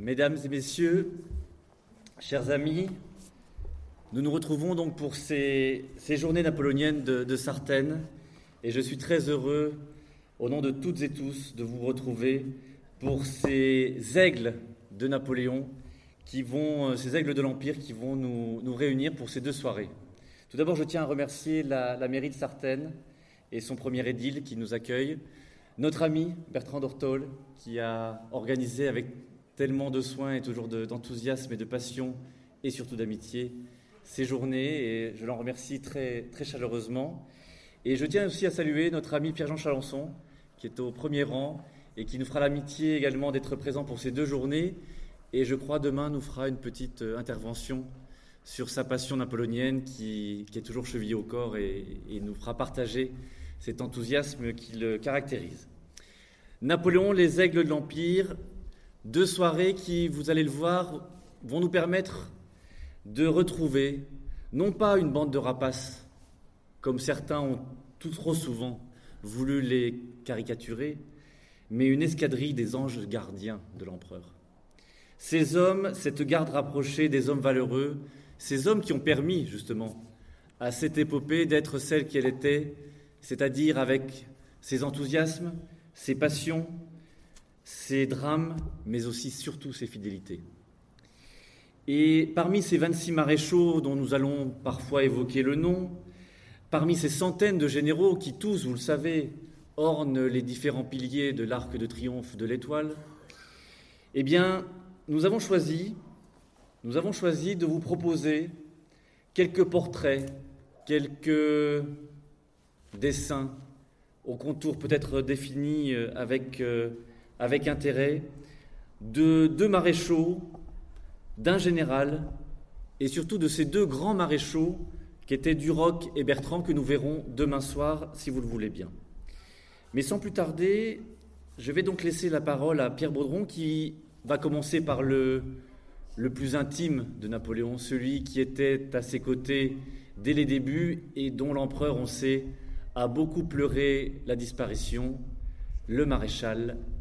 Mesdames et messieurs, chers amis, nous nous retrouvons donc pour ces, journées napoléoniennes de, Sartène et je suis très heureux, au nom de toutes et tous, de vous retrouver pour ces aigles de Napoléon qui vont, ces aigles de l'Empire qui vont nous, réunir pour ces deux soirées. Tout d'abord, je tiens à remercier la, la mairie de Sartène et son premier édile qui nous accueille, notre ami Bertrand Dortol qui a organisé avec tellement de soins et toujours d'enthousiasme et de passion et surtout d'amitié ces journées et je l'en remercie très, très chaleureusement. Et je tiens aussi à saluer notre ami Pierre-Jean Chalençon qui est au premier rang et qui nous fera l'amitié également d'être présent pour ces deux journées. Et je crois demain nous fera une petite euh, intervention sur sa passion napoléonienne qui, est toujours chevillée au corps et, et nous fera partager cet enthousiasme qui le caractérise. Napoléon, les aigles de l'Empire, deux soirées qui, vous allez le voir, vont nous permettre de retrouver non pas une bande de rapaces, comme certains ont tout trop souvent voulu les caricaturer, mais une escadrille des anges gardiens de l'empereur. Ces hommes, cette garde rapprochée des hommes valeureux, ces hommes qui ont permis justement à cette épopée d'être celle qu'elle était, c'est-à-dire avec ses enthousiasmes, ses passions, ses drames, mais aussi surtout ses fidélités. Et parmi ces 26 maréchaux dont nous allons parfois évoquer le nom, parmi ces centaines de généraux qui tous, vous le savez, ornent les différents piliers de l'arc de triomphe de l'étoile, eh bien, nous avons choisi, nous avons choisi de vous proposer quelques portraits, quelques dessins aux contours peut-être définis euh, avec euh, avec intérêt de deux maréchaux, d'un général et surtout de ces deux grands maréchaux qui étaient Duroc et Bertrand que nous verrons demain soir si vous le voulez bien. Mais sans plus tarder, je vais donc laisser la parole à Pierre Baudron qui va commencer par le, le plus intime de Napoléon, celui qui était à ses côtés dès les débuts et dont l'empereur, on sait, a beaucoup pleuré la disparition, le maréchal